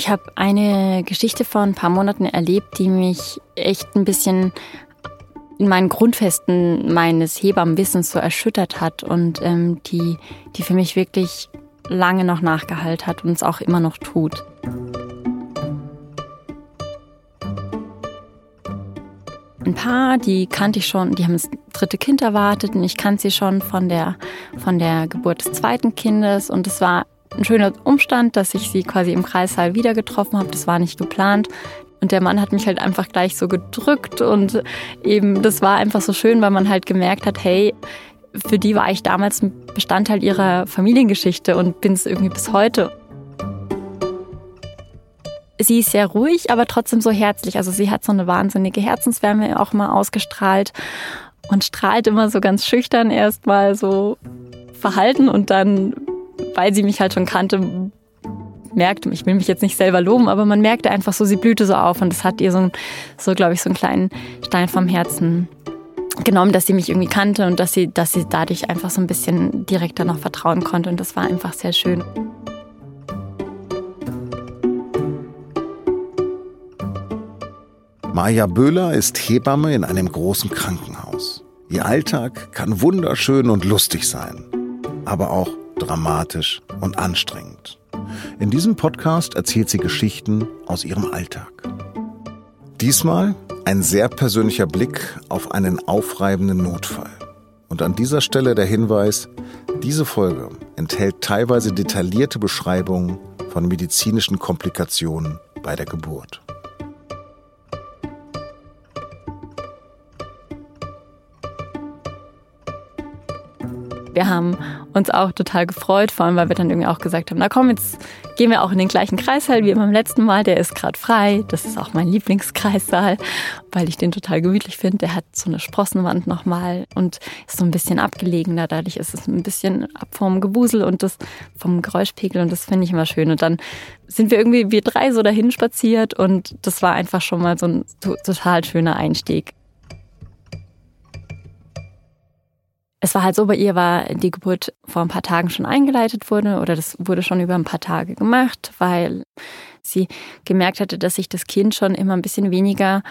Ich habe eine Geschichte vor ein paar Monaten erlebt, die mich echt ein bisschen in meinen Grundfesten meines Hebammenwissens so erschüttert hat und ähm, die, die für mich wirklich lange noch nachgehalten hat und es auch immer noch tut. Ein paar, die kannte ich schon, die haben das dritte Kind erwartet und ich kannte sie schon von der, von der Geburt des zweiten Kindes und es war ein schöner Umstand, dass ich sie quasi im Kreissaal wieder getroffen habe. Das war nicht geplant. Und der Mann hat mich halt einfach gleich so gedrückt und eben, das war einfach so schön, weil man halt gemerkt hat, hey, für die war ich damals ein Bestandteil ihrer Familiengeschichte und bin es irgendwie bis heute. Sie ist sehr ruhig, aber trotzdem so herzlich. Also sie hat so eine wahnsinnige Herzenswärme auch mal ausgestrahlt und strahlt immer so ganz schüchtern erstmal so verhalten und dann weil sie mich halt schon kannte, merkte, ich will mich jetzt nicht selber loben, aber man merkte einfach so, sie blühte so auf und das hat ihr so, so glaube ich, so einen kleinen Stein vom Herzen genommen, dass sie mich irgendwie kannte und dass sie, dass sie dadurch einfach so ein bisschen direkter noch vertrauen konnte und das war einfach sehr schön. Maja Böhler ist Hebamme in einem großen Krankenhaus. Ihr Alltag kann wunderschön und lustig sein, aber auch dramatisch und anstrengend. In diesem Podcast erzählt sie Geschichten aus ihrem Alltag. Diesmal ein sehr persönlicher Blick auf einen aufreibenden Notfall. Und an dieser Stelle der Hinweis, diese Folge enthält teilweise detaillierte Beschreibungen von medizinischen Komplikationen bei der Geburt. Wir haben uns auch total gefreut, vor allem weil wir dann irgendwie auch gesagt haben, na komm, jetzt gehen wir auch in den gleichen Kreissaal wie beim letzten Mal. Der ist gerade frei. Das ist auch mein Lieblingskreissaal, weil ich den total gemütlich finde. Der hat so eine Sprossenwand nochmal und ist so ein bisschen abgelegener. Dadurch ist es ein bisschen ab vom Gewusel und das vom Geräuschpegel und das finde ich immer schön. Und dann sind wir irgendwie, wir drei so dahin spaziert und das war einfach schon mal so ein total schöner Einstieg. Es war halt so, bei ihr war die Geburt vor ein paar Tagen schon eingeleitet wurde oder das wurde schon über ein paar Tage gemacht, weil sie gemerkt hatte, dass sich das Kind schon immer ein bisschen weniger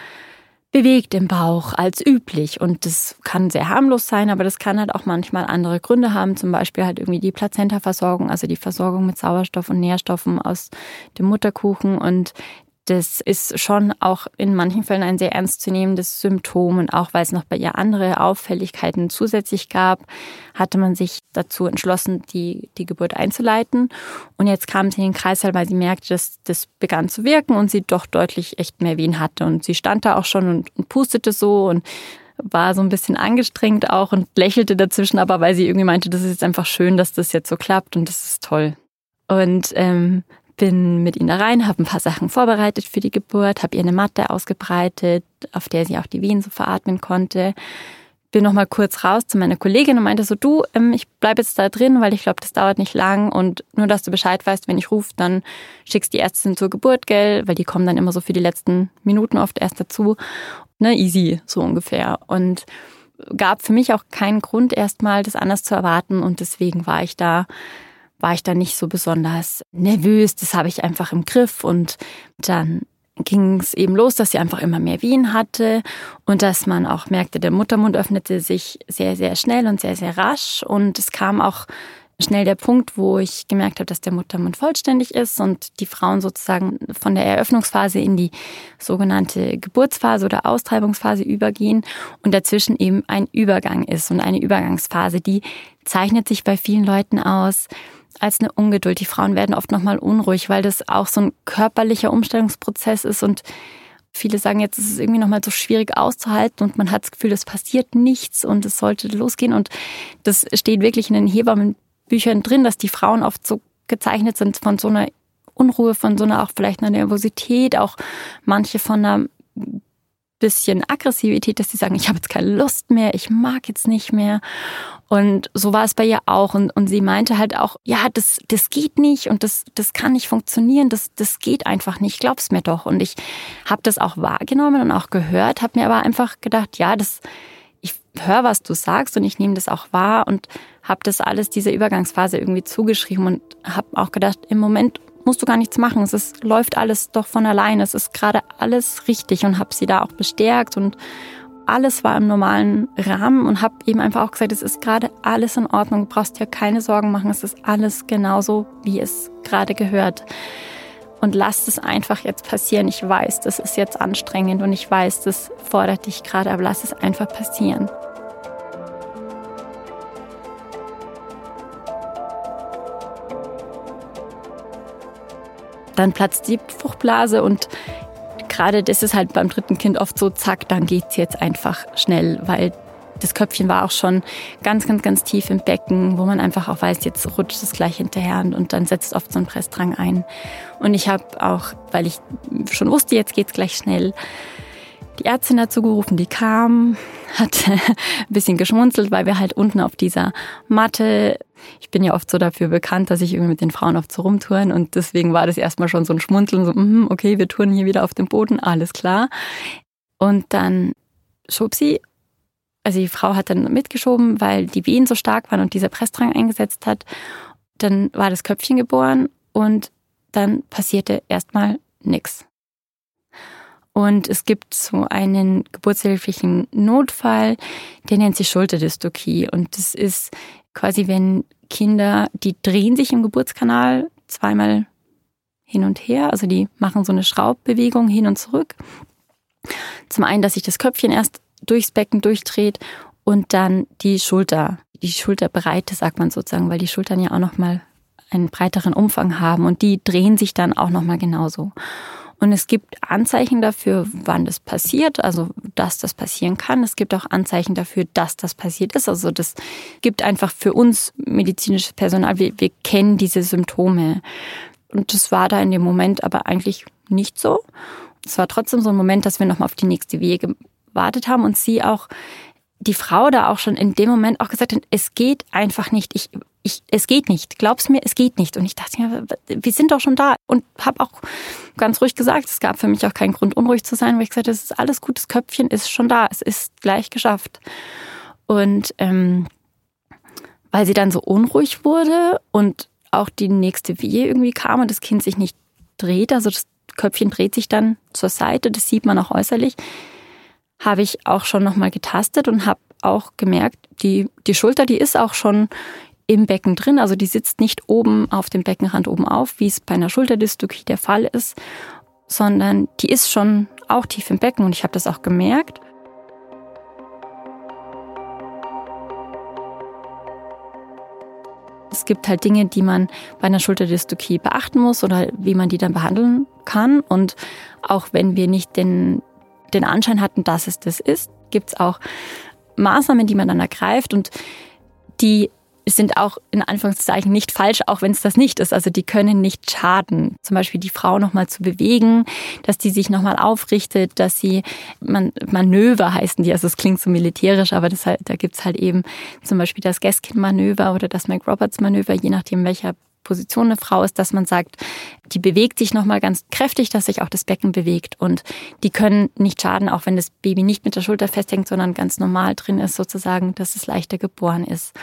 bewegt im Bauch als üblich. Und das kann sehr harmlos sein, aber das kann halt auch manchmal andere Gründe haben. Zum Beispiel halt irgendwie die Plazenta-Versorgung, also die Versorgung mit Sauerstoff und Nährstoffen aus dem Mutterkuchen. Und das ist schon auch in manchen Fällen ein sehr ernstzunehmendes Symptom. Und auch weil es noch bei ihr andere Auffälligkeiten zusätzlich gab, hatte man sich dazu entschlossen, die, die Geburt einzuleiten. Und jetzt kam sie in den Kreißsaal, weil sie merkte, dass das begann zu wirken und sie doch deutlich echt mehr Wehen hatte. Und sie stand da auch schon und, und pustete so und war so ein bisschen angestrengt auch und lächelte dazwischen, aber weil sie irgendwie meinte, das ist jetzt einfach schön, dass das jetzt so klappt und das ist toll. Und ähm, bin mit ihnen da rein, habe ein paar Sachen vorbereitet für die Geburt, habe ihr eine Matte ausgebreitet, auf der sie auch die Wehen so veratmen konnte. Bin noch mal kurz raus zu meiner Kollegin und meinte so, du, ähm, ich bleibe jetzt da drin, weil ich glaube, das dauert nicht lang und nur, dass du Bescheid weißt, wenn ich rufe, dann schickst die Ärztin zur Geburt, gell, weil die kommen dann immer so für die letzten Minuten oft erst dazu. Ne, easy, so ungefähr. Und gab für mich auch keinen Grund, erstmal das anders zu erwarten und deswegen war ich da war ich da nicht so besonders nervös. Das habe ich einfach im Griff. Und dann ging es eben los, dass sie einfach immer mehr Wehen hatte und dass man auch merkte, der Muttermund öffnete sich sehr, sehr schnell und sehr, sehr rasch. Und es kam auch schnell der Punkt, wo ich gemerkt habe, dass der Muttermund vollständig ist und die Frauen sozusagen von der Eröffnungsphase in die sogenannte Geburtsphase oder Austreibungsphase übergehen und dazwischen eben ein Übergang ist und eine Übergangsphase, die zeichnet sich bei vielen Leuten aus, als eine Ungeduld. Die Frauen werden oft nochmal unruhig, weil das auch so ein körperlicher Umstellungsprozess ist und viele sagen jetzt, es ist irgendwie nochmal so schwierig auszuhalten und man hat das Gefühl, es passiert nichts und es sollte losgehen und das steht wirklich in den Hebammenbüchern drin, dass die Frauen oft so gezeichnet sind von so einer Unruhe, von so einer auch vielleicht einer Nervosität, auch manche von einer bisschen Aggressivität, dass sie sagen, ich habe jetzt keine Lust mehr, ich mag jetzt nicht mehr. Und so war es bei ihr auch. Und, und sie meinte halt auch, ja, das, das geht nicht und das, das kann nicht funktionieren, das, das geht einfach nicht, glaub's mir doch. Und ich habe das auch wahrgenommen und auch gehört, habe mir aber einfach gedacht, ja, das, ich höre, was du sagst und ich nehme das auch wahr und habe das alles dieser Übergangsphase irgendwie zugeschrieben und habe auch gedacht, im Moment musst du gar nichts machen. Es ist, läuft alles doch von alleine. Es ist gerade alles richtig und habe sie da auch bestärkt und alles war im normalen Rahmen und habe eben einfach auch gesagt, es ist gerade alles in Ordnung. Du brauchst dir keine Sorgen machen. Es ist alles genauso, wie es gerade gehört. Und lass es einfach jetzt passieren. Ich weiß, das ist jetzt anstrengend und ich weiß, das fordert dich gerade, aber lass es einfach passieren. Dann platzt die Fruchtblase und gerade das ist halt beim dritten Kind oft so, zack, dann geht es jetzt einfach schnell, weil das Köpfchen war auch schon ganz, ganz, ganz tief im Becken, wo man einfach auch weiß, jetzt rutscht es gleich hinterher und, dann setzt oft so ein Pressdrang ein. Und ich habe auch, weil ich schon wusste, jetzt geht es gleich schnell, die Ärztin dazu gerufen, die kam, hat ein bisschen geschmunzelt, weil wir halt unten auf dieser Matte, ich bin ja oft so dafür bekannt, dass ich irgendwie mit den Frauen oft so rumtouren und deswegen war das erstmal schon so ein Schmunzeln, so, mm, okay, wir touren hier wieder auf dem Boden, alles klar. Und dann schob sie, also die Frau hat dann mitgeschoben, weil die Wehen so stark waren und dieser Pressdrang eingesetzt hat. Dann war das Köpfchen geboren und dann passierte erstmal nichts. Und es gibt so einen geburtshilflichen Notfall, der nennt sich Schulterdystokie. Und das ist quasi, wenn Kinder, die drehen sich im Geburtskanal zweimal hin und her, also die machen so eine Schraubbewegung hin und zurück. Zum einen, dass sich das Köpfchen erst durchs Becken durchdreht und dann die Schulter, die Schulterbreite sagt man sozusagen, weil die Schultern ja auch nochmal einen breiteren Umfang haben und die drehen sich dann auch nochmal genauso. Und es gibt Anzeichen dafür, wann das passiert, also dass das passieren kann. Es gibt auch Anzeichen dafür, dass das passiert ist. Also das gibt einfach für uns medizinisches Personal, wir, wir kennen diese Symptome. Und das war da in dem Moment aber eigentlich nicht so. Es war trotzdem so ein Moment, dass wir nochmal auf die nächste Wehe gewartet haben und sie auch die Frau da auch schon in dem Moment auch gesagt hat, es geht einfach nicht. Ich, ich, es geht nicht. Glaub's mir, es geht nicht. Und ich dachte mir, wir sind doch schon da. Und habe auch ganz ruhig gesagt, es gab für mich auch keinen Grund, unruhig zu sein, weil ich gesagt habe, es ist alles gut, das Köpfchen ist schon da. Es ist gleich geschafft. Und ähm, weil sie dann so unruhig wurde und auch die nächste Wehe irgendwie kam und das Kind sich nicht dreht, also das Köpfchen dreht sich dann zur Seite, das sieht man auch äußerlich, habe ich auch schon nochmal getastet und habe auch gemerkt, die, die Schulter, die ist auch schon im Becken drin, also die sitzt nicht oben auf dem Beckenrand oben auf, wie es bei einer Schulterdystokie der Fall ist, sondern die ist schon auch tief im Becken und ich habe das auch gemerkt. Es gibt halt Dinge, die man bei einer Schulterdystokie beachten muss oder wie man die dann behandeln kann. Und auch wenn wir nicht den den Anschein hatten, dass es das ist, gibt es auch Maßnahmen, die man dann ergreift und die sind auch in Anführungszeichen nicht falsch, auch wenn es das nicht ist. Also die können nicht schaden. Zum Beispiel die Frau nochmal zu bewegen, dass die sich nochmal aufrichtet, dass sie, man, Manöver heißen die, also es klingt so militärisch, aber das halt, da gibt's halt eben zum Beispiel das Gaskin-Manöver oder das McRoberts-Manöver, je nachdem welcher Position eine Frau ist, dass man sagt, die bewegt sich nochmal ganz kräftig, dass sich auch das Becken bewegt und die können nicht schaden, auch wenn das Baby nicht mit der Schulter festhängt, sondern ganz normal drin ist, sozusagen, dass es leichter geboren ist.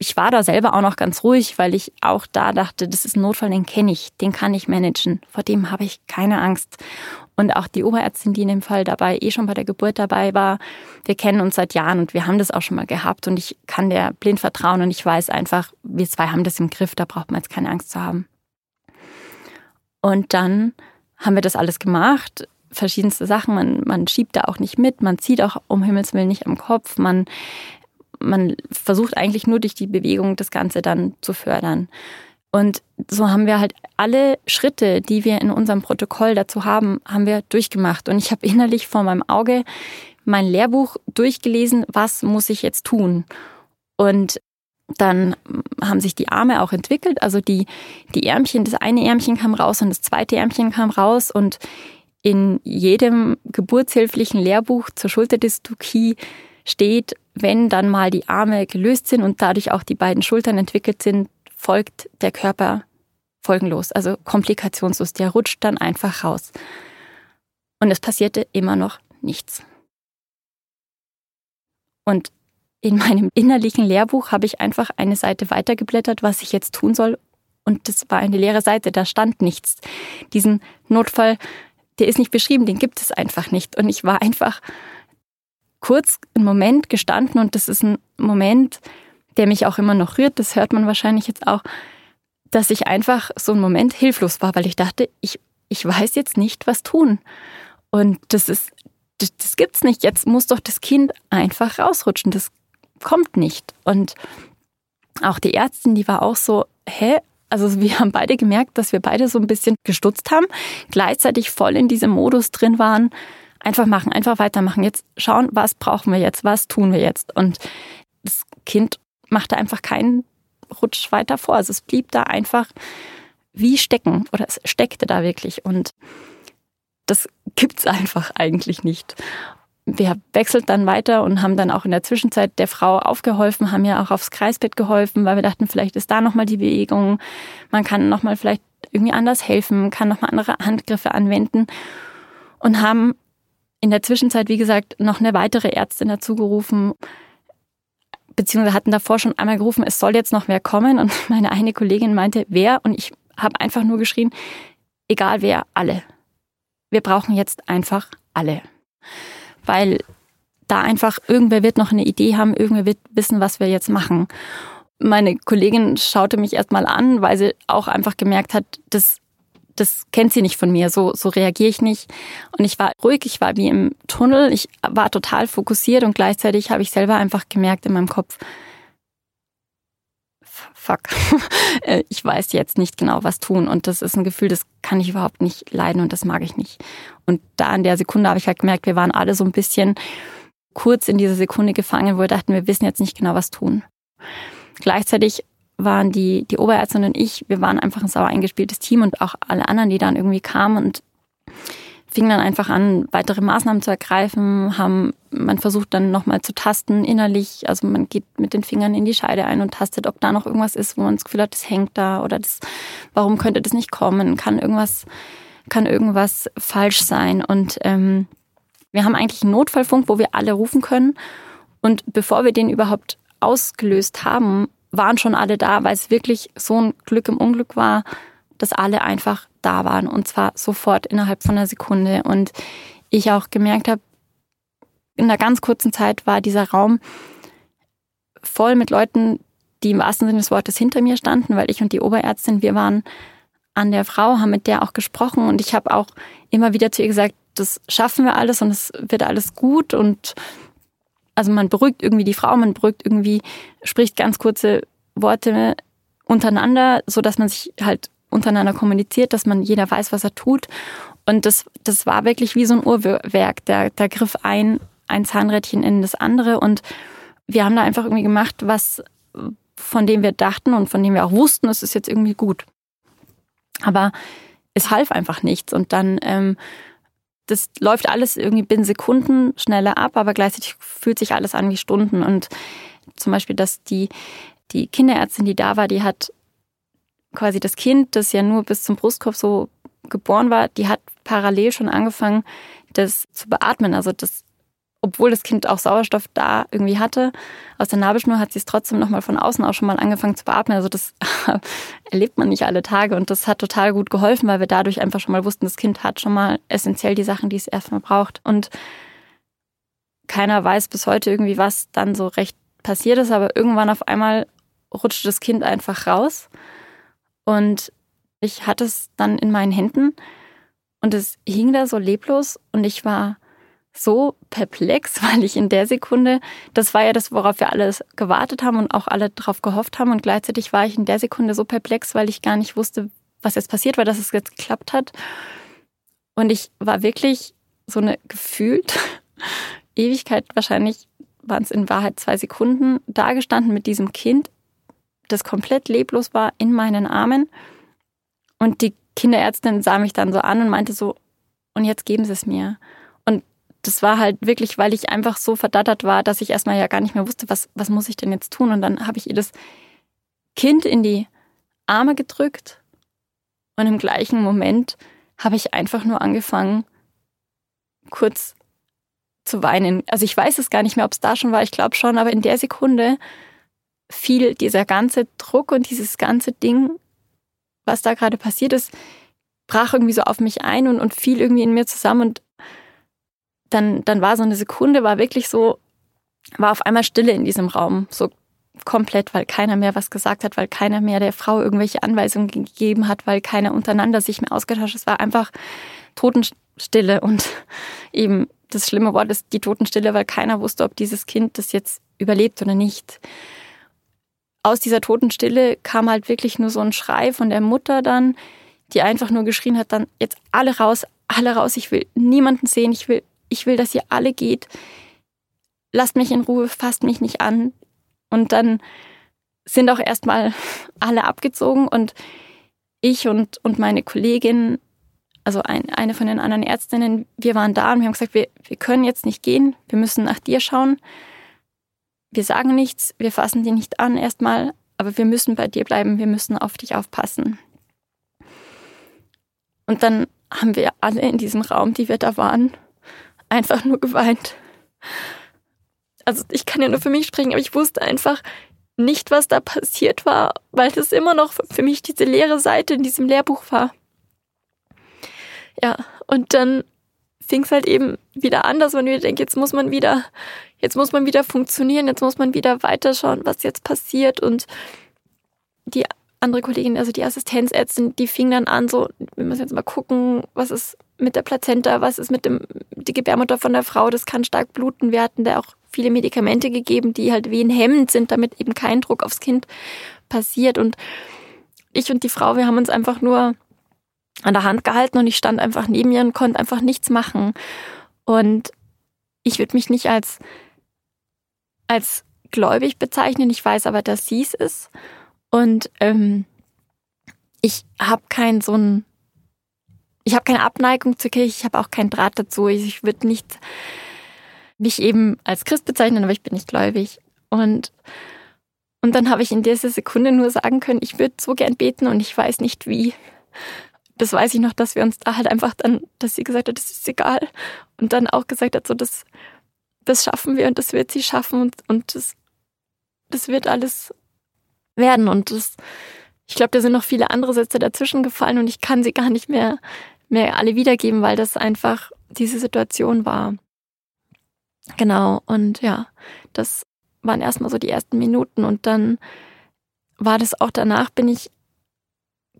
Ich war da selber auch noch ganz ruhig, weil ich auch da dachte, das ist ein Notfall, den kenne ich, den kann ich managen. Vor dem habe ich keine Angst. Und auch die Oberärztin, die in dem Fall dabei eh schon bei der Geburt dabei war, wir kennen uns seit Jahren und wir haben das auch schon mal gehabt und ich kann der blind vertrauen und ich weiß einfach, wir zwei haben das im Griff, da braucht man jetzt keine Angst zu haben. Und dann haben wir das alles gemacht, verschiedenste Sachen, man, man schiebt da auch nicht mit, man zieht auch um Himmels Willen nicht am Kopf, man, man versucht eigentlich nur durch die Bewegung das Ganze dann zu fördern. Und so haben wir halt alle Schritte, die wir in unserem Protokoll dazu haben, haben wir durchgemacht. Und ich habe innerlich vor meinem Auge mein Lehrbuch durchgelesen, was muss ich jetzt tun? Und dann haben sich die Arme auch entwickelt. Also die, die Ärmchen, das eine Ärmchen kam raus und das zweite Ärmchen kam raus. Und in jedem geburtshilflichen Lehrbuch zur Schulterdystokie steht, wenn dann mal die Arme gelöst sind und dadurch auch die beiden Schultern entwickelt sind, folgt der Körper folgenlos, also komplikationslos. Der rutscht dann einfach raus. Und es passierte immer noch nichts. Und in meinem innerlichen Lehrbuch habe ich einfach eine Seite weitergeblättert, was ich jetzt tun soll. und das war eine leere Seite, da stand nichts. Diesen Notfall, der ist nicht beschrieben, den gibt es einfach nicht. Und ich war einfach kurz einen Moment gestanden und das ist ein Moment, der mich auch immer noch rührt, das hört man wahrscheinlich jetzt auch, dass ich einfach so einen Moment hilflos war, weil ich dachte, ich, ich weiß jetzt nicht, was tun. Und das ist, das, das gibt's nicht. Jetzt muss doch das Kind einfach rausrutschen. Das kommt nicht. Und auch die Ärztin, die war auch so, hä? Also wir haben beide gemerkt, dass wir beide so ein bisschen gestutzt haben, gleichzeitig voll in diesem Modus drin waren. Einfach machen, einfach weitermachen. Jetzt schauen, was brauchen wir jetzt, was tun wir jetzt. Und das Kind machte einfach keinen Rutsch weiter vor. Also es blieb da einfach wie stecken oder es steckte da wirklich. Und das gibt's einfach eigentlich nicht. Wir wechselt dann weiter und haben dann auch in der Zwischenzeit der Frau aufgeholfen, haben ja auch aufs Kreisbett geholfen, weil wir dachten, vielleicht ist da nochmal die Bewegung. Man kann nochmal vielleicht irgendwie anders helfen, kann nochmal andere Handgriffe anwenden und haben in der Zwischenzeit, wie gesagt, noch eine weitere Ärztin dazu gerufen, beziehungsweise hatten davor schon einmal gerufen, es soll jetzt noch wer kommen. Und meine eine Kollegin meinte, wer? Und ich habe einfach nur geschrien, egal wer, alle. Wir brauchen jetzt einfach alle. Weil da einfach irgendwer wird noch eine Idee haben, irgendwer wird wissen, was wir jetzt machen. Meine Kollegin schaute mich erstmal an, weil sie auch einfach gemerkt hat, dass das kennt sie nicht von mir, so, so reagiere ich nicht. Und ich war ruhig, ich war wie im Tunnel, ich war total fokussiert und gleichzeitig habe ich selber einfach gemerkt in meinem Kopf, fuck, äh, ich weiß jetzt nicht genau, was tun. Und das ist ein Gefühl, das kann ich überhaupt nicht leiden und das mag ich nicht. Und da in der Sekunde habe ich halt gemerkt, wir waren alle so ein bisschen kurz in dieser Sekunde gefangen, wo wir dachten, wir wissen jetzt nicht genau, was tun. Gleichzeitig waren die, die Oberärztin und ich, wir waren einfach ein sauer eingespieltes Team und auch alle anderen, die dann irgendwie kamen und fingen dann einfach an, weitere Maßnahmen zu ergreifen, haben, man versucht dann nochmal zu tasten innerlich, also man geht mit den Fingern in die Scheide ein und tastet, ob da noch irgendwas ist, wo man das Gefühl hat, das hängt da oder das, warum könnte das nicht kommen, kann irgendwas, kann irgendwas falsch sein? Und ähm, wir haben eigentlich einen Notfallfunk, wo wir alle rufen können. Und bevor wir den überhaupt ausgelöst haben, waren schon alle da, weil es wirklich so ein Glück im Unglück war, dass alle einfach da waren und zwar sofort innerhalb von einer Sekunde. Und ich auch gemerkt habe, in einer ganz kurzen Zeit war dieser Raum voll mit Leuten, die im wahrsten Sinne des Wortes hinter mir standen, weil ich und die Oberärztin, wir waren an der Frau, haben mit der auch gesprochen und ich habe auch immer wieder zu ihr gesagt, das schaffen wir alles und es wird alles gut und also man beruhigt irgendwie die Frau, man beruhigt irgendwie, spricht ganz kurze Worte untereinander, so dass man sich halt untereinander kommuniziert, dass man jeder weiß, was er tut. Und das, das war wirklich wie so ein Uhrwerk. Da, da griff ein, ein Zahnrädchen in das andere und wir haben da einfach irgendwie gemacht, was von dem wir dachten und von dem wir auch wussten, es ist jetzt irgendwie gut. Aber es half einfach nichts. Und dann ähm, das läuft alles irgendwie binnen Sekunden schneller ab, aber gleichzeitig fühlt sich alles an wie Stunden. Und zum Beispiel, dass die, die Kinderärztin, die da war, die hat quasi das Kind, das ja nur bis zum Brustkorb so geboren war, die hat parallel schon angefangen, das zu beatmen. Also das obwohl das Kind auch Sauerstoff da irgendwie hatte, aus der Nabelschnur hat sie es trotzdem nochmal von außen auch schon mal angefangen zu beatmen. Also das erlebt man nicht alle Tage und das hat total gut geholfen, weil wir dadurch einfach schon mal wussten, das Kind hat schon mal essentiell die Sachen, die es erstmal braucht. Und keiner weiß bis heute irgendwie, was dann so recht passiert ist, aber irgendwann auf einmal rutscht das Kind einfach raus und ich hatte es dann in meinen Händen und es hing da so leblos und ich war so perplex, weil ich in der Sekunde, das war ja das, worauf wir alle gewartet haben und auch alle darauf gehofft haben. Und gleichzeitig war ich in der Sekunde so perplex, weil ich gar nicht wusste, was jetzt passiert war, dass es jetzt geklappt hat. Und ich war wirklich so eine gefühlt Ewigkeit, wahrscheinlich waren es in Wahrheit zwei Sekunden, dagestanden mit diesem Kind, das komplett leblos war, in meinen Armen. Und die Kinderärztin sah mich dann so an und meinte so, und jetzt geben Sie es mir das war halt wirklich, weil ich einfach so verdattert war, dass ich erstmal ja gar nicht mehr wusste, was, was muss ich denn jetzt tun. Und dann habe ich ihr das Kind in die Arme gedrückt und im gleichen Moment habe ich einfach nur angefangen, kurz zu weinen. Also ich weiß es gar nicht mehr, ob es da schon war, ich glaube schon, aber in der Sekunde fiel dieser ganze Druck und dieses ganze Ding was da gerade passiert ist, brach irgendwie so auf mich ein und, und fiel irgendwie in mir zusammen. Und dann, dann war so eine Sekunde, war wirklich so, war auf einmal Stille in diesem Raum. So komplett, weil keiner mehr was gesagt hat, weil keiner mehr der Frau irgendwelche Anweisungen gegeben hat, weil keiner untereinander sich mehr ausgetauscht hat. Es war einfach Totenstille und eben das schlimme Wort ist die Totenstille, weil keiner wusste, ob dieses Kind das jetzt überlebt oder nicht. Aus dieser Totenstille kam halt wirklich nur so ein Schrei von der Mutter dann, die einfach nur geschrien hat, dann jetzt alle raus, alle raus, ich will niemanden sehen, ich will, ich will, dass ihr alle geht. Lasst mich in Ruhe, fasst mich nicht an. Und dann sind auch erstmal alle abgezogen und ich und, und meine Kollegin, also ein, eine von den anderen Ärztinnen, wir waren da und wir haben gesagt, wir, wir können jetzt nicht gehen, wir müssen nach dir schauen. Wir sagen nichts, wir fassen dich nicht an erstmal, aber wir müssen bei dir bleiben, wir müssen auf dich aufpassen. Und dann haben wir alle in diesem Raum, die wir da waren, einfach nur geweint also ich kann ja nur für mich sprechen, aber ich wusste einfach nicht, was da passiert war, weil das immer noch für mich diese leere Seite in diesem Lehrbuch war. Ja, und dann fing es halt eben wieder an, dass man wieder denkt, jetzt muss man wieder, jetzt muss man wieder funktionieren, jetzt muss man wieder weiterschauen, was jetzt passiert. Und die andere Kollegin, also die Assistenzärztin, die fing dann an, so, wir müssen jetzt mal gucken, was ist mit der Plazenta, was ist mit dem, die Gebärmutter von der Frau, das kann stark bluten. Wir hatten da auch viele Medikamente gegeben, die halt wehenhemmend sind, damit eben kein Druck aufs Kind passiert. Und ich und die Frau, wir haben uns einfach nur an der Hand gehalten und ich stand einfach neben ihr und konnte einfach nichts machen. Und ich würde mich nicht als, als gläubig bezeichnen, ich weiß aber, dass sie es ist. Und ähm, ich habe keinen so ein, ich habe keine Abneigung zur Kirche, ich habe auch keinen Draht dazu. Ich, ich würde nicht mich eben als Christ bezeichnen, aber ich bin nicht gläubig. Und, und dann habe ich in dieser Sekunde nur sagen können, ich würde so gern beten und ich weiß nicht wie. Das weiß ich noch, dass wir uns da halt einfach dann, dass sie gesagt hat, das ist egal. Und dann auch gesagt hat, so, das, das schaffen wir und das wird sie schaffen und, und das, das wird alles werden. Und das, ich glaube, da sind noch viele andere Sätze dazwischen gefallen und ich kann sie gar nicht mehr, mehr alle wiedergeben, weil das einfach diese Situation war. Genau, und ja, das waren erstmal so die ersten Minuten und dann war das auch danach, bin ich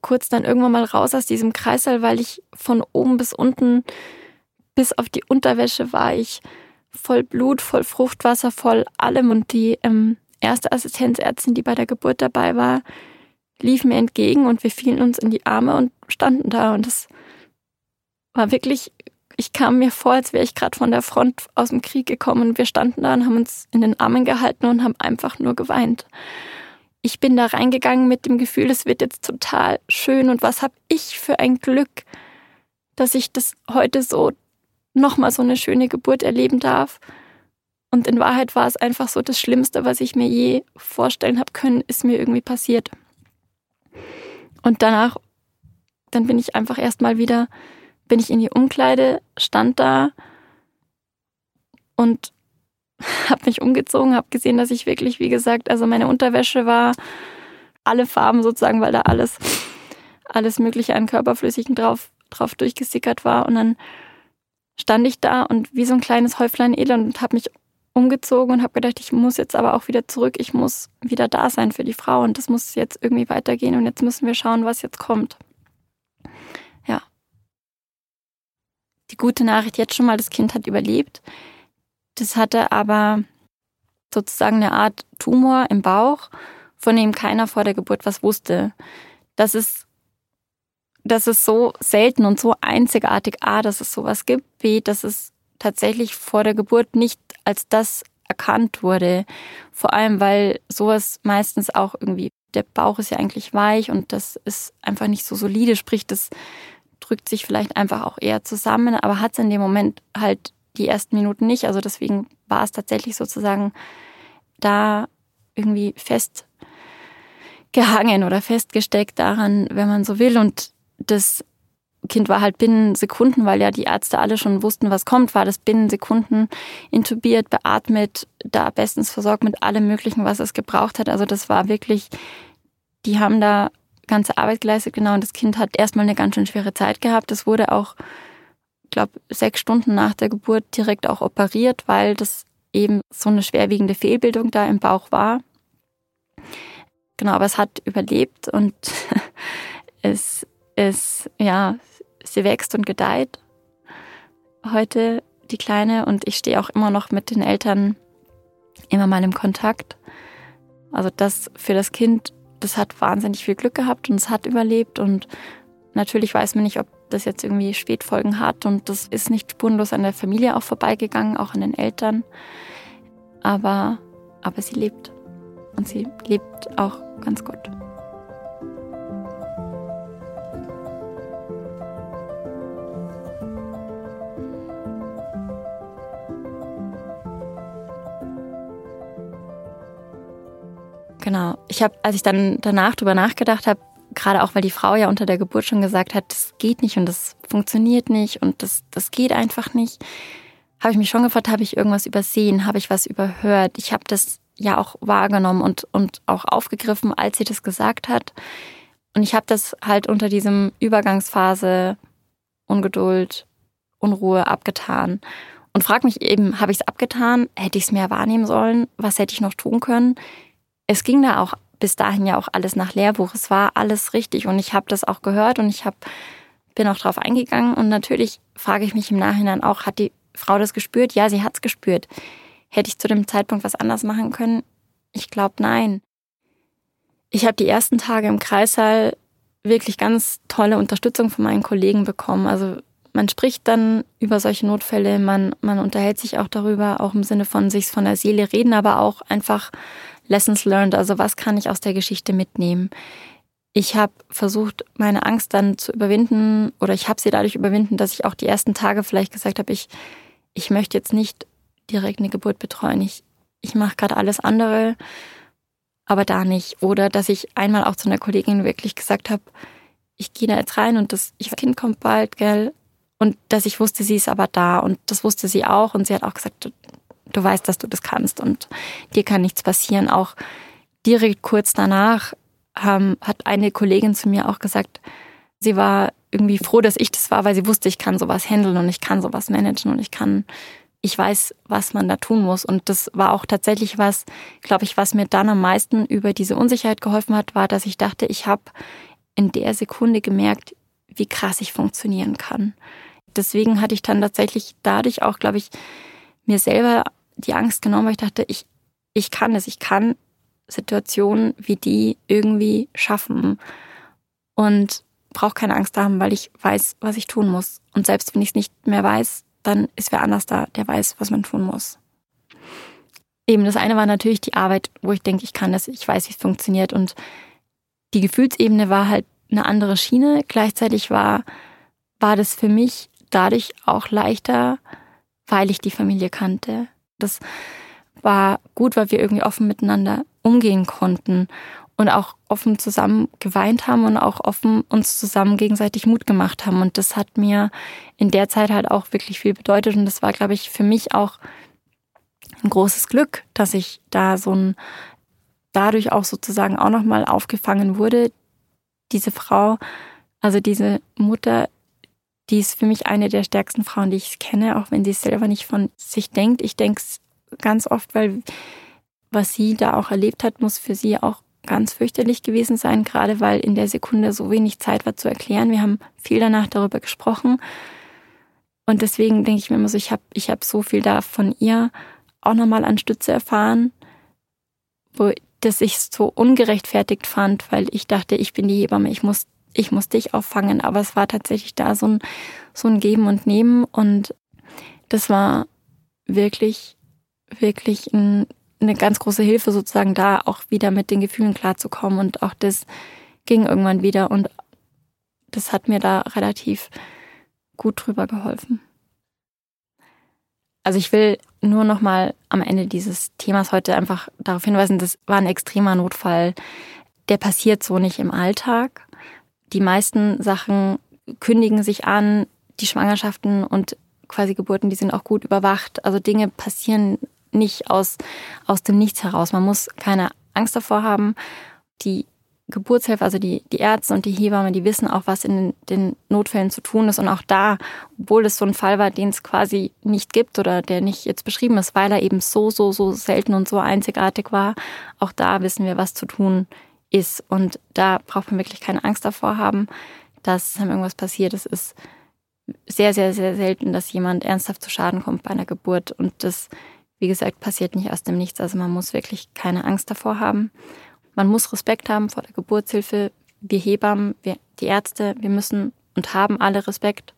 kurz dann irgendwann mal raus aus diesem Kreißsaal, weil ich von oben bis unten bis auf die Unterwäsche war ich voll Blut, voll Fruchtwasser, voll allem und die ähm, erste Assistenzärztin, die bei der Geburt dabei war, lief mir entgegen und wir fielen uns in die Arme und standen da und es war wirklich ich kam mir vor, als wäre ich gerade von der Front aus dem Krieg gekommen wir standen da und haben uns in den Armen gehalten und haben einfach nur geweint. Ich bin da reingegangen mit dem Gefühl, es wird jetzt total schön und was habe ich für ein Glück, dass ich das heute so nochmal so eine schöne Geburt erleben darf. Und in Wahrheit war es einfach so das Schlimmste, was ich mir je vorstellen habe können, ist mir irgendwie passiert. Und danach, dann bin ich einfach erstmal wieder bin ich in die Umkleide, stand da und habe mich umgezogen, habe gesehen, dass ich wirklich, wie gesagt, also meine Unterwäsche war alle Farben sozusagen, weil da alles, alles Mögliche an Körperflüssigen drauf, drauf durchgesickert war. Und dann stand ich da und wie so ein kleines Häuflein Elend und habe mich umgezogen und habe gedacht, ich muss jetzt aber auch wieder zurück, ich muss wieder da sein für die Frau und das muss jetzt irgendwie weitergehen und jetzt müssen wir schauen, was jetzt kommt. Die gute Nachricht jetzt schon mal, das Kind hat überlebt. Das hatte aber sozusagen eine Art Tumor im Bauch, von dem keiner vor der Geburt was wusste. Das ist, das ist so selten und so einzigartig, A, dass es sowas gibt, B, dass es tatsächlich vor der Geburt nicht als das erkannt wurde. Vor allem, weil sowas meistens auch irgendwie, der Bauch ist ja eigentlich weich und das ist einfach nicht so solide, sprich, das drückt sich vielleicht einfach auch eher zusammen, aber hat es in dem Moment halt die ersten Minuten nicht. Also deswegen war es tatsächlich sozusagen da irgendwie festgehangen oder festgesteckt daran, wenn man so will. Und das Kind war halt binnen Sekunden, weil ja die Ärzte alle schon wussten, was kommt, war das binnen Sekunden intubiert, beatmet, da bestens versorgt mit allem Möglichen, was es gebraucht hat. Also das war wirklich, die haben da ganze Arbeit geleistet, genau. Und das Kind hat erstmal eine ganz schön schwere Zeit gehabt. Es wurde auch, ich glaube, sechs Stunden nach der Geburt direkt auch operiert, weil das eben so eine schwerwiegende Fehlbildung da im Bauch war. Genau, aber es hat überlebt und es ist, ja, sie wächst und gedeiht. Heute die Kleine und ich stehe auch immer noch mit den Eltern immer mal im Kontakt. Also das für das Kind, das hat wahnsinnig viel Glück gehabt und es hat überlebt und natürlich weiß man nicht, ob das jetzt irgendwie Spätfolgen hat und das ist nicht spurenlos an der Familie auch vorbeigegangen, auch an den Eltern. Aber, aber sie lebt und sie lebt auch ganz gut. Genau. Ich habe, als ich dann danach drüber nachgedacht habe, gerade auch weil die Frau ja unter der Geburt schon gesagt hat, das geht nicht und das funktioniert nicht und das, das geht einfach nicht, habe ich mich schon gefragt, habe ich irgendwas übersehen, habe ich was überhört? Ich habe das ja auch wahrgenommen und, und auch aufgegriffen, als sie das gesagt hat. Und ich habe das halt unter diesem Übergangsphase Ungeduld, Unruhe abgetan. Und frage mich eben, habe ich es abgetan? Hätte ich es mehr wahrnehmen sollen? Was hätte ich noch tun können? Es ging da auch bis dahin ja auch alles nach Lehrbuch. Es war alles richtig und ich habe das auch gehört und ich hab, bin auch drauf eingegangen. Und natürlich frage ich mich im Nachhinein auch, hat die Frau das gespürt? Ja, sie hat es gespürt. Hätte ich zu dem Zeitpunkt was anders machen können? Ich glaube, nein. Ich habe die ersten Tage im Kreissaal wirklich ganz tolle Unterstützung von meinen Kollegen bekommen. Also man spricht dann über solche Notfälle, man, man unterhält sich auch darüber, auch im Sinne von sich von der Seele reden, aber auch einfach Lessons learned, also was kann ich aus der Geschichte mitnehmen. Ich habe versucht, meine Angst dann zu überwinden oder ich habe sie dadurch überwinden, dass ich auch die ersten Tage vielleicht gesagt habe, ich, ich möchte jetzt nicht direkt eine Geburt betreuen. Ich, ich mache gerade alles andere, aber da nicht. Oder dass ich einmal auch zu einer Kollegin wirklich gesagt habe, ich gehe da jetzt rein und das ich, Kind kommt bald, gell? Und dass ich wusste, sie ist aber da und das wusste sie auch und sie hat auch gesagt, du weißt, dass du das kannst und dir kann nichts passieren. Auch direkt kurz danach ähm, hat eine Kollegin zu mir auch gesagt, sie war irgendwie froh, dass ich das war, weil sie wusste, ich kann sowas handeln und ich kann sowas managen und ich kann, ich weiß, was man da tun muss. Und das war auch tatsächlich was, glaube ich, was mir dann am meisten über diese Unsicherheit geholfen hat, war, dass ich dachte, ich habe in der Sekunde gemerkt, wie krass ich funktionieren kann. Deswegen hatte ich dann tatsächlich dadurch auch, glaube ich, mir selber die Angst genommen, weil ich dachte, ich, ich kann es, ich kann Situationen wie die irgendwie schaffen und brauche keine Angst haben, weil ich weiß, was ich tun muss. Und selbst wenn ich es nicht mehr weiß, dann ist wer anders da, der weiß, was man tun muss. Eben das eine war natürlich die Arbeit, wo ich denke, ich kann das, ich weiß, wie es funktioniert. Und die Gefühlsebene war halt eine andere Schiene. Gleichzeitig war, war das für mich dadurch auch leichter, weil ich die Familie kannte. Das war gut, weil wir irgendwie offen miteinander umgehen konnten und auch offen zusammen geweint haben und auch offen uns zusammen gegenseitig Mut gemacht haben. Und das hat mir in der Zeit halt auch wirklich viel bedeutet. Und das war, glaube ich, für mich auch ein großes Glück, dass ich da so ein, dadurch auch sozusagen auch nochmal aufgefangen wurde. Diese Frau, also diese Mutter die ist für mich eine der stärksten Frauen, die ich kenne, auch wenn sie es selber nicht von sich denkt. Ich denke es ganz oft, weil was sie da auch erlebt hat, muss für sie auch ganz fürchterlich gewesen sein, gerade weil in der Sekunde so wenig Zeit war zu erklären. Wir haben viel danach darüber gesprochen. Und deswegen denke ich mir immer so, ich habe ich hab so viel da von ihr auch nochmal an Stütze erfahren, wo das ich so ungerechtfertigt fand, weil ich dachte, ich bin die Hebamme, ich muss ich muss dich auffangen. Aber es war tatsächlich da so ein, so ein Geben und Nehmen und das war wirklich, wirklich ein, eine ganz große Hilfe sozusagen da auch wieder mit den Gefühlen klarzukommen und auch das ging irgendwann wieder und das hat mir da relativ gut drüber geholfen. Also ich will nur noch mal am Ende dieses Themas heute einfach darauf hinweisen, das war ein extremer Notfall. Der passiert so nicht im Alltag die meisten Sachen kündigen sich an, die Schwangerschaften und quasi Geburten, die sind auch gut überwacht. Also Dinge passieren nicht aus, aus dem Nichts heraus. Man muss keine Angst davor haben. Die Geburtshilfe, also die, die Ärzte und die Hebamme, die wissen auch, was in den, den, Notfällen zu tun ist. Und auch da, obwohl es so ein Fall war, den es quasi nicht gibt oder der nicht jetzt beschrieben ist, weil er eben so, so, so selten und so einzigartig war, auch da wissen wir, was zu tun ist. Und da braucht man wirklich keine Angst davor haben, dass einem irgendwas passiert. Es ist sehr, sehr, sehr selten, dass jemand ernsthaft zu Schaden kommt bei einer Geburt. Und das, wie gesagt, passiert nicht aus dem Nichts. Also man muss wirklich keine Angst davor haben. Man muss Respekt haben vor der Geburtshilfe. Wir Hebammen, wir, die Ärzte, wir müssen und haben alle Respekt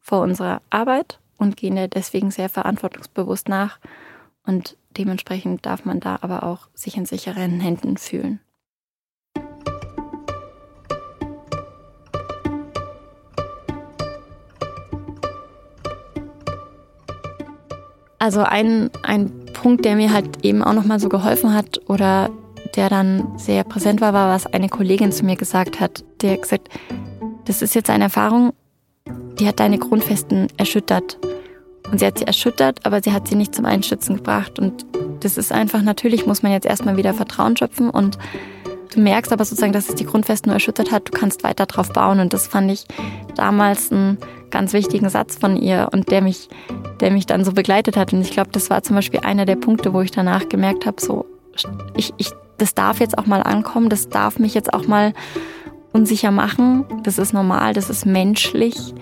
vor unserer Arbeit und gehen deswegen sehr verantwortungsbewusst nach. Und dementsprechend darf man da aber auch sich in sicheren Händen fühlen. Also ein, ein Punkt, der mir halt eben auch nochmal so geholfen hat oder der dann sehr präsent war, war, was eine Kollegin zu mir gesagt hat. Der hat gesagt, das ist jetzt eine Erfahrung, die hat deine Grundfesten erschüttert. Und sie hat sie erschüttert, aber sie hat sie nicht zum Einstützen gebracht. Und das ist einfach, natürlich muss man jetzt erstmal wieder Vertrauen schöpfen und du merkst aber sozusagen, dass es die Grundfesten nur erschüttert hat, du kannst weiter drauf bauen. Und das fand ich damals einen ganz wichtigen Satz von ihr und der mich, der mich dann so begleitet hat. Und ich glaube, das war zum Beispiel einer der Punkte, wo ich danach gemerkt habe, so, ich, ich das darf jetzt auch mal ankommen, das darf mich jetzt auch mal unsicher machen. Das ist normal, das ist menschlich.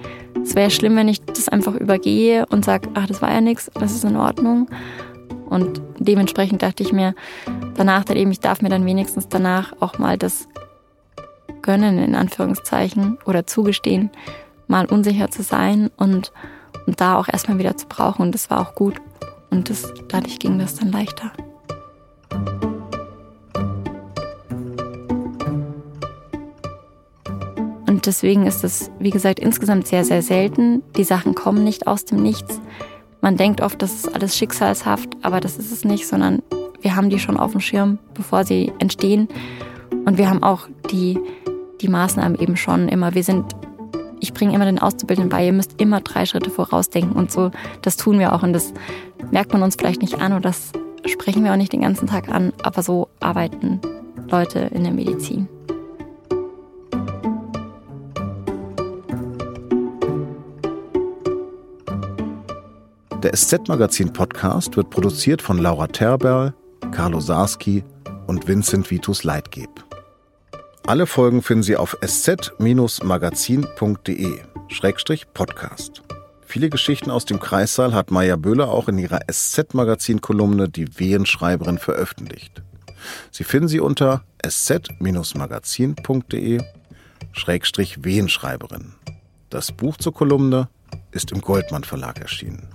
Es wäre schlimm, wenn ich das einfach übergehe und sage, ach, das war ja nichts, das ist in Ordnung. Und dementsprechend dachte ich mir danach dann eben, ich darf mir dann wenigstens danach auch mal das gönnen, in Anführungszeichen, oder zugestehen, mal unsicher zu sein und, und da auch erstmal wieder zu brauchen. Und das war auch gut. Und das, dadurch ging das dann leichter. Und deswegen ist es, wie gesagt, insgesamt sehr, sehr selten. Die Sachen kommen nicht aus dem Nichts. Man denkt oft, das ist alles schicksalshaft, aber das ist es nicht, sondern wir haben die schon auf dem Schirm, bevor sie entstehen. Und wir haben auch die, die Maßnahmen eben schon immer. Wir sind, ich bringe immer den Auszubildenden bei, ihr müsst immer drei Schritte vorausdenken und so. Das tun wir auch und das merkt man uns vielleicht nicht an oder das sprechen wir auch nicht den ganzen Tag an, aber so arbeiten Leute in der Medizin. SZ-Magazin-Podcast wird produziert von Laura Terberl, Carlo Sarski und Vincent Vitus Leitgeb. Alle Folgen finden Sie auf sz-magazin.de-podcast. Viele Geschichten aus dem Kreissaal hat Maya Böhler auch in ihrer SZ-Magazin-Kolumne Die Wehenschreiberin veröffentlicht. Sie finden sie unter sz-magazin.de-wehenschreiberin. Das Buch zur Kolumne ist im Goldmann Verlag erschienen.